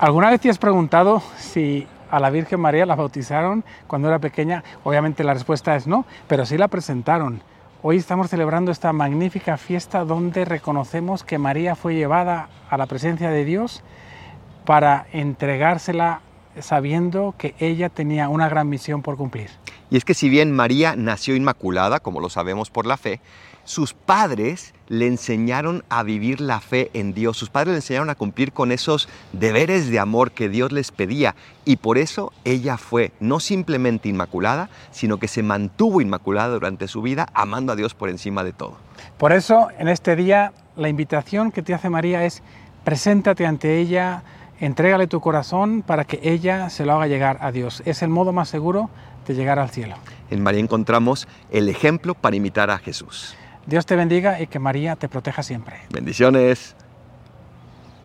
¿Alguna vez te has preguntado si a la Virgen María la bautizaron cuando era pequeña? Obviamente la respuesta es no, pero sí la presentaron. Hoy estamos celebrando esta magnífica fiesta donde reconocemos que María fue llevada a la presencia de Dios para entregársela sabiendo que ella tenía una gran misión por cumplir. Y es que si bien María nació inmaculada, como lo sabemos por la fe, sus padres le enseñaron a vivir la fe en Dios, sus padres le enseñaron a cumplir con esos deberes de amor que Dios les pedía y por eso ella fue no simplemente inmaculada, sino que se mantuvo inmaculada durante su vida, amando a Dios por encima de todo. Por eso en este día la invitación que te hace María es preséntate ante ella, entrégale tu corazón para que ella se lo haga llegar a Dios. Es el modo más seguro de llegar al cielo. En María encontramos el ejemplo para imitar a Jesús. Dios te bendiga y que María te proteja siempre. Bendiciones.